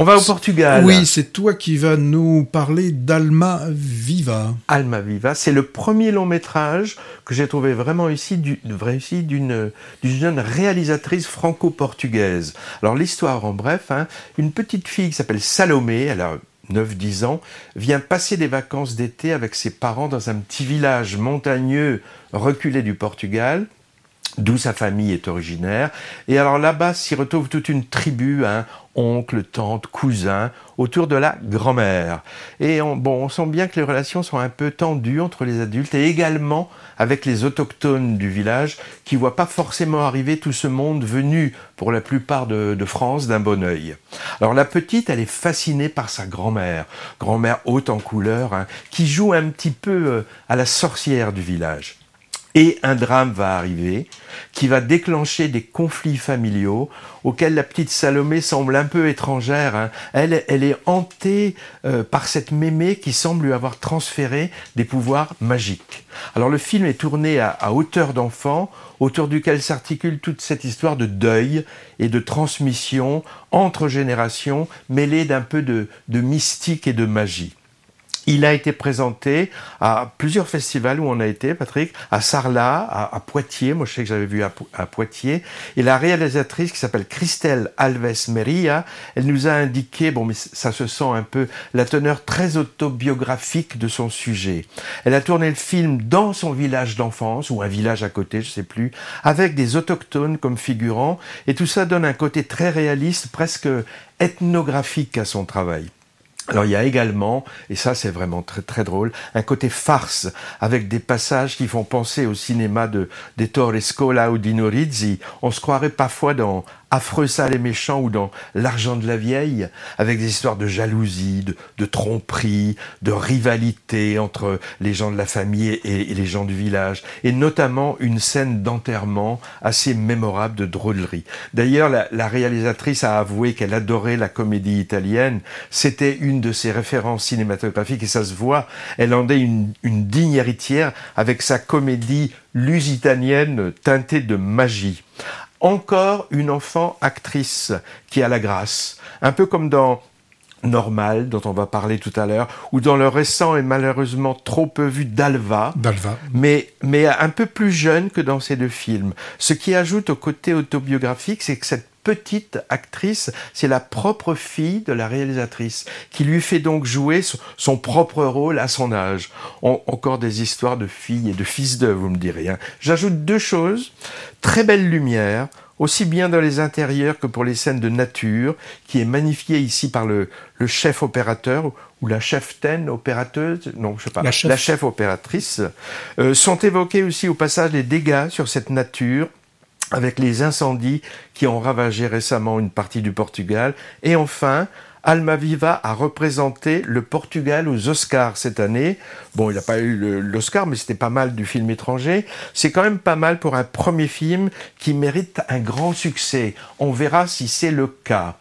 On va au Portugal. Oui, c'est toi qui vas nous parler d'Alma Viva. Alma Viva, c'est le premier long métrage que j'ai trouvé vraiment réussi d'une jeune réalisatrice franco-portugaise. Alors l'histoire en bref, hein, une petite fille qui s'appelle Salomé, elle a 9-10 ans, vient passer des vacances d'été avec ses parents dans un petit village montagneux reculé du Portugal d'où sa famille est originaire. Et alors là-bas s'y retrouve toute une tribu, hein, oncle, tante, cousin, autour de la grand-mère. Et on, bon, on sent bien que les relations sont un peu tendues entre les adultes et également avec les autochtones du village qui voient pas forcément arriver tout ce monde venu pour la plupart de, France d'un bon oeil. Alors la petite, elle est fascinée par sa grand-mère, grand-mère haute en couleur, hein, qui joue un petit peu euh, à la sorcière du village. Et un drame va arriver qui va déclencher des conflits familiaux auxquels la petite Salomé semble un peu étrangère. Hein. Elle, elle est hantée euh, par cette mémé qui semble lui avoir transféré des pouvoirs magiques. Alors le film est tourné à, hauteur d'enfant, autour duquel s'articule toute cette histoire de deuil et de transmission entre générations, mêlée d'un peu de mystique et de magie. Il a été présenté à plusieurs festivals où on a été, Patrick, à Sarlat, à, Poitiers, moi je sais que j'avais vu à, Poitiers, et la réalisatrice qui s'appelle Christelle Alves Meria, elle nous a indiqué, bon mais ça se sent un peu, la teneur très autobiographique de son sujet. Elle a tourné le film dans son village d'enfance, ou un village à côté, je sais plus, avec des autochtones comme figurants, et tout ça donne un côté très réaliste, presque ethnographique à son travail. Alors il y a également, et ça c'est vraiment très très drôle, un côté farce avec des passages qui font penser au cinéma de d'Ettore Scola ou Dino Rizzi. On se croirait parfois dans affreux sale et méchant ou dans l'argent de la vieille, avec des histoires de jalousie, de, tromperie, de rivalité entre les gens de la famille et, les gens du village, et notamment une scène d'enterrement assez mémorable de drôlerie. D'ailleurs, la, réalisatrice a avoué qu'elle adorait la comédie italienne, c'était une de ses références cinématographiques et ça se voit, elle en est une digne héritière avec sa comédie lusitanienne teintée de magie encore une enfant actrice qui a la grâce, un peu comme dans Normal, dont on va parler tout à l'heure, ou dans le récent et malheureusement trop peu vu Dalva, Dalva. Mais, mais un peu plus jeune que dans ces deux films. Ce qui ajoute au côté autobiographique, c'est que cette petite actrice, c'est la propre fille de la réalisatrice, qui lui fait donc jouer son, propre rôle à son âge. encore des histoires de filles et de fils de, vous me direz. Hein. J'ajoute deux choses. Très belle lumière, aussi bien dans les intérieurs que pour les scènes de nature, qui est magnifiée ici par le, chef opérateur ou la chef ten opérateuse, non, je sais pas, la chef, opératrice, euh, sont évoqués aussi au passage les dégâts sur cette nature avec les incendies qui ont ravagé récemment une partie du Portugal. Et enfin, Almaviva a représenté le Portugal aux Oscars cette année. Bon, il n'a pas eu l'Oscar, mais c'était pas mal du film étranger. C'est quand même pas mal pour un premier film qui mérite un grand succès. On verra si c'est le cas.